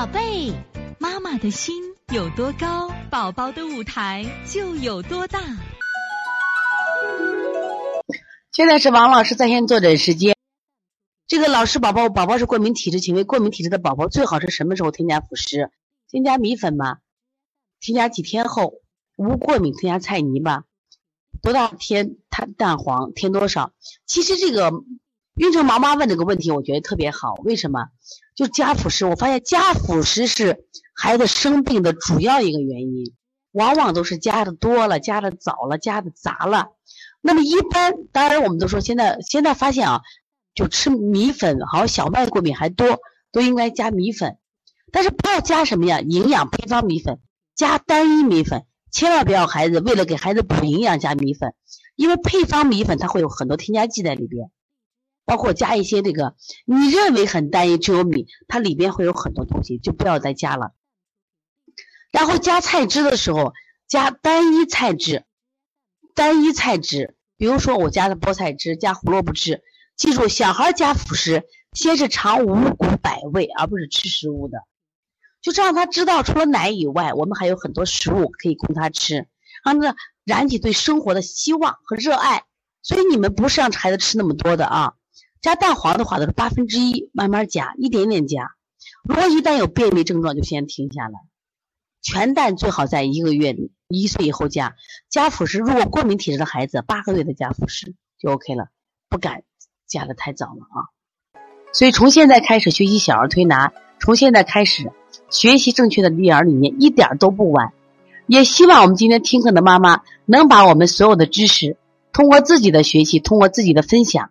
宝贝，妈妈的心有多高，宝宝的舞台就有多大。现在是王老师在线坐诊时间。这个老师宝宝，宝宝是过敏体质，请问过敏体质的宝宝最好是什么时候添加辅食？添加米粉吗？添加几天后？无过敏添加菜泥吧？多大添它蛋黄？添多少？其实这个孕城妈妈问这个问题，我觉得特别好。为什么？就加辅食，我发现加辅食是孩子生病的主要一个原因，往往都是加的多了，加的早了，加的杂了。那么一般，当然我们都说现在现在发现啊，就吃米粉，好像小麦过敏还多，都应该加米粉。但是不要加什么呀？营养配方米粉，加单一米粉，千万不要孩子为了给孩子补营养加米粉，因为配方米粉它会有很多添加剂在里边。包括加一些这个，你认为很单一，只有米，它里边会有很多东西，就不要再加了。然后加菜汁的时候，加单一菜汁，单一菜汁，比如说我加的菠菜汁，加胡萝卜汁。记住，小孩加辅食，先是尝五谷百味，而不是吃食物的，就这让他知道，除了奶以外，我们还有很多食物可以供他吃，让他燃起对生活的希望和热爱。所以你们不是让孩子吃那么多的啊。加蛋黄的话都是八分之一，慢慢加，一点点加。如果一旦有便秘症状，就先停下来。全蛋最好在一个月一岁以后加。加辅食，如果过敏体质的孩子，八个月的加辅食就 OK 了，不敢加的太早了啊。所以从现在开始学习小儿推拿，从现在开始学习正确的育儿理念，一点都不晚。也希望我们今天听课的妈妈能把我们所有的知识，通过自己的学习，通过自己的分享。